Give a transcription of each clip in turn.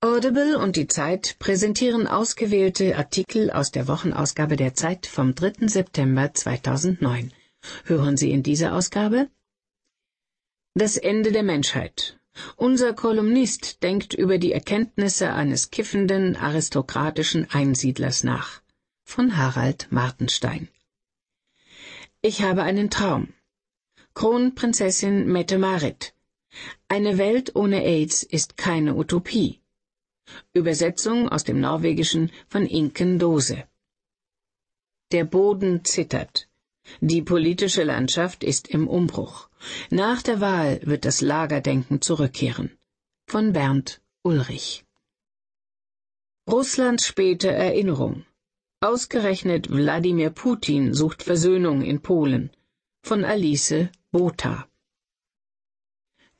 Audible und die Zeit präsentieren ausgewählte Artikel aus der Wochenausgabe der Zeit vom 3. September 2009. Hören Sie in dieser Ausgabe Das Ende der Menschheit. Unser Kolumnist denkt über die Erkenntnisse eines kiffenden aristokratischen Einsiedlers nach. Von Harald Martenstein. Ich habe einen Traum. Kronprinzessin Mette-Marit. Eine Welt ohne AIDS ist keine Utopie. Übersetzung aus dem Norwegischen von Inken Dose. Der Boden zittert. Die politische Landschaft ist im Umbruch. Nach der Wahl wird das Lagerdenken zurückkehren. Von Bernd Ulrich. Russlands späte Erinnerung. Ausgerechnet Wladimir Putin sucht Versöhnung in Polen. Von Alice Botha.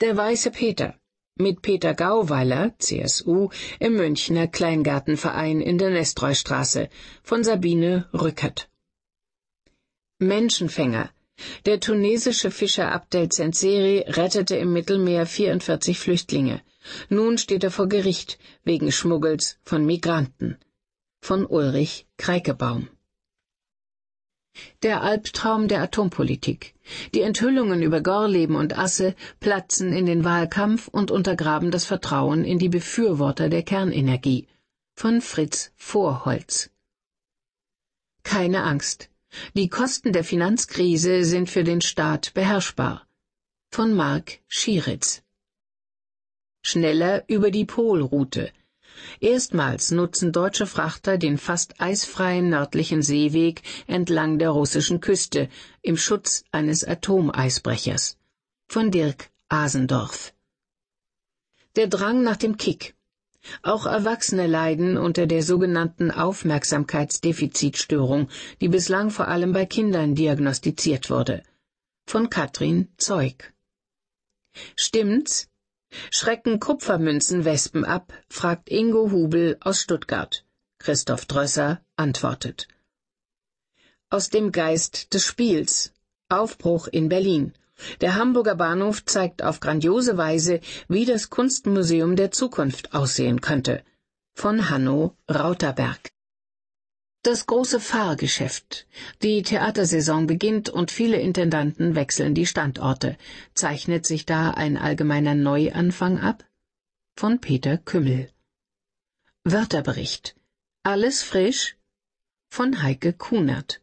Der weiße Peter mit Peter Gauweiler, CSU, im Münchner Kleingartenverein in der Nestreustraße von Sabine Rückert. Menschenfänger. Der tunesische Fischer Abdel Zenseri rettete im Mittelmeer 44 Flüchtlinge. Nun steht er vor Gericht wegen Schmuggels von Migranten. Von Ulrich Kreikebaum. Der Albtraum der Atompolitik. Die Enthüllungen über Gorleben und Asse platzen in den Wahlkampf und untergraben das Vertrauen in die Befürworter der Kernenergie. Von Fritz Vorholz. Keine Angst. Die Kosten der Finanzkrise sind für den Staat beherrschbar. Von Mark Schieritz. Schneller über die Polroute. Erstmals nutzen deutsche Frachter den fast eisfreien nördlichen Seeweg entlang der russischen Küste im Schutz eines Atomeisbrechers. Von Dirk Asendorf. Der Drang nach dem Kick. Auch Erwachsene leiden unter der sogenannten Aufmerksamkeitsdefizitstörung, die bislang vor allem bei Kindern diagnostiziert wurde. Von Katrin Zeug. Stimmt's? Schrecken Kupfermünzen Wespen ab? fragt Ingo Hubel aus Stuttgart. Christoph Drösser antwortet. Aus dem Geist des Spiels. Aufbruch in Berlin. Der Hamburger Bahnhof zeigt auf grandiose Weise, wie das Kunstmuseum der Zukunft aussehen könnte. Von Hanno Rauterberg. Das große Fahrgeschäft. Die Theatersaison beginnt und viele Intendanten wechseln die Standorte. Zeichnet sich da ein allgemeiner Neuanfang ab? Von Peter Kümmel. Wörterbericht. Alles frisch? Von Heike Kunert.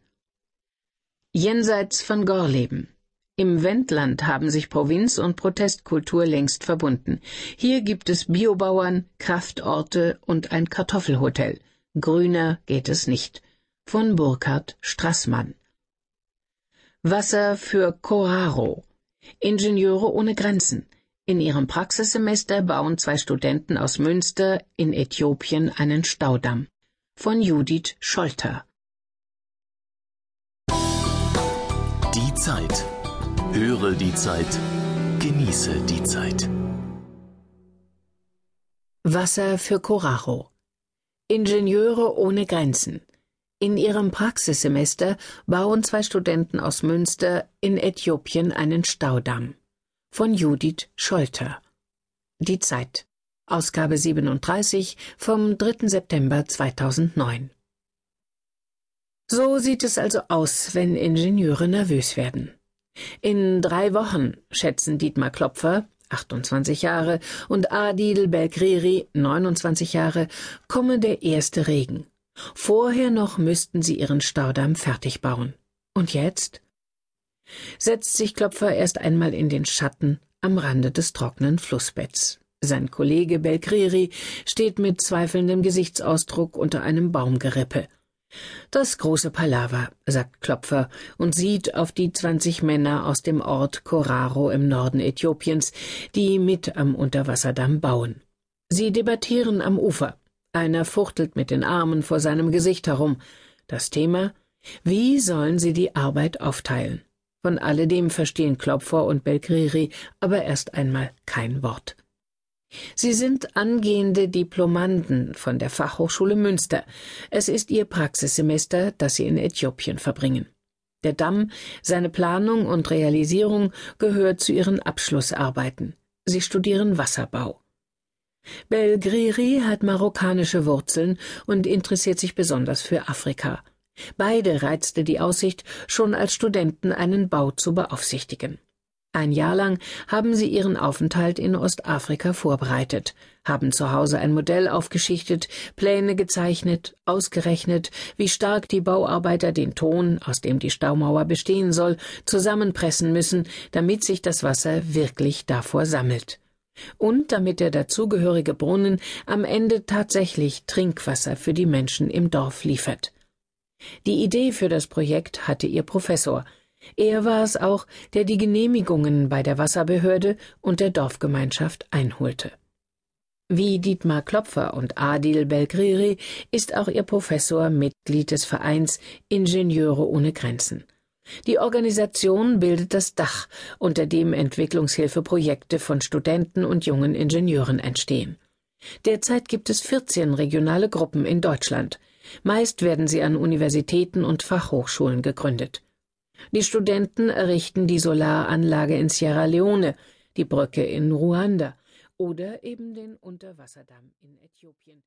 Jenseits von Gorleben. Im Wendland haben sich Provinz und Protestkultur längst verbunden. Hier gibt es Biobauern, Kraftorte und ein Kartoffelhotel. Grüner geht es nicht. Von Burkhard Strassmann. Wasser für Coraro. Ingenieure ohne Grenzen. In ihrem Praxissemester bauen zwei Studenten aus Münster in Äthiopien einen Staudamm. Von Judith Scholter. Die Zeit. Höre die Zeit. Genieße die Zeit. Wasser für Coraro. Ingenieure ohne Grenzen. In ihrem Praxissemester bauen zwei Studenten aus Münster in Äthiopien einen Staudamm. Von Judith Scholter. Die Zeit. Ausgabe 37 vom 3. September 2009. So sieht es also aus, wenn Ingenieure nervös werden. In drei Wochen, schätzen Dietmar Klopfer, 28 Jahre, und Adil Belkriri, 29 Jahre, komme der erste Regen. Vorher noch müssten sie ihren Staudamm fertig bauen. Und jetzt? Setzt sich Klopfer erst einmal in den Schatten am Rande des trockenen Flussbetts. Sein Kollege Belkriri steht mit zweifelndem Gesichtsausdruck unter einem Baumgerippe. Das große Palaver, sagt Klopfer und sieht auf die zwanzig Männer aus dem Ort Koraro im Norden Äthiopiens, die mit am Unterwasserdamm bauen. Sie debattieren am Ufer. Einer fuchtelt mit den Armen vor seinem Gesicht herum. Das Thema Wie sollen sie die Arbeit aufteilen? Von alledem verstehen Klopfer und Belkriri aber erst einmal kein Wort. Sie sind angehende Diplomanden von der Fachhochschule Münster. Es ist ihr Praxissemester, das sie in Äthiopien verbringen. Der Damm, seine Planung und Realisierung gehört zu ihren Abschlussarbeiten. Sie studieren Wasserbau. Belgriri hat marokkanische Wurzeln und interessiert sich besonders für Afrika. Beide reizte die Aussicht, schon als Studenten einen Bau zu beaufsichtigen. Ein Jahr lang haben sie ihren Aufenthalt in Ostafrika vorbereitet, haben zu Hause ein Modell aufgeschichtet, Pläne gezeichnet, ausgerechnet, wie stark die Bauarbeiter den Ton, aus dem die Staumauer bestehen soll, zusammenpressen müssen, damit sich das Wasser wirklich davor sammelt. Und damit der dazugehörige Brunnen am Ende tatsächlich Trinkwasser für die Menschen im Dorf liefert. Die Idee für das Projekt hatte ihr Professor, er war es auch, der die Genehmigungen bei der Wasserbehörde und der Dorfgemeinschaft einholte. Wie Dietmar Klopfer und Adil Belgriri ist auch ihr Professor Mitglied des Vereins Ingenieure ohne Grenzen. Die Organisation bildet das Dach, unter dem Entwicklungshilfeprojekte von Studenten und jungen Ingenieuren entstehen. Derzeit gibt es 14 regionale Gruppen in Deutschland. Meist werden sie an Universitäten und Fachhochschulen gegründet. Die Studenten errichten die Solaranlage in Sierra Leone, die Brücke in Ruanda oder eben den Unterwasserdamm in Äthiopien.